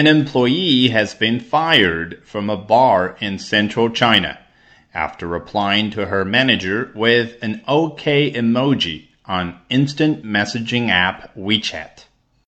An employee has been fired from a bar in central China after replying to her manager with an OK emoji on instant messaging app WeChat.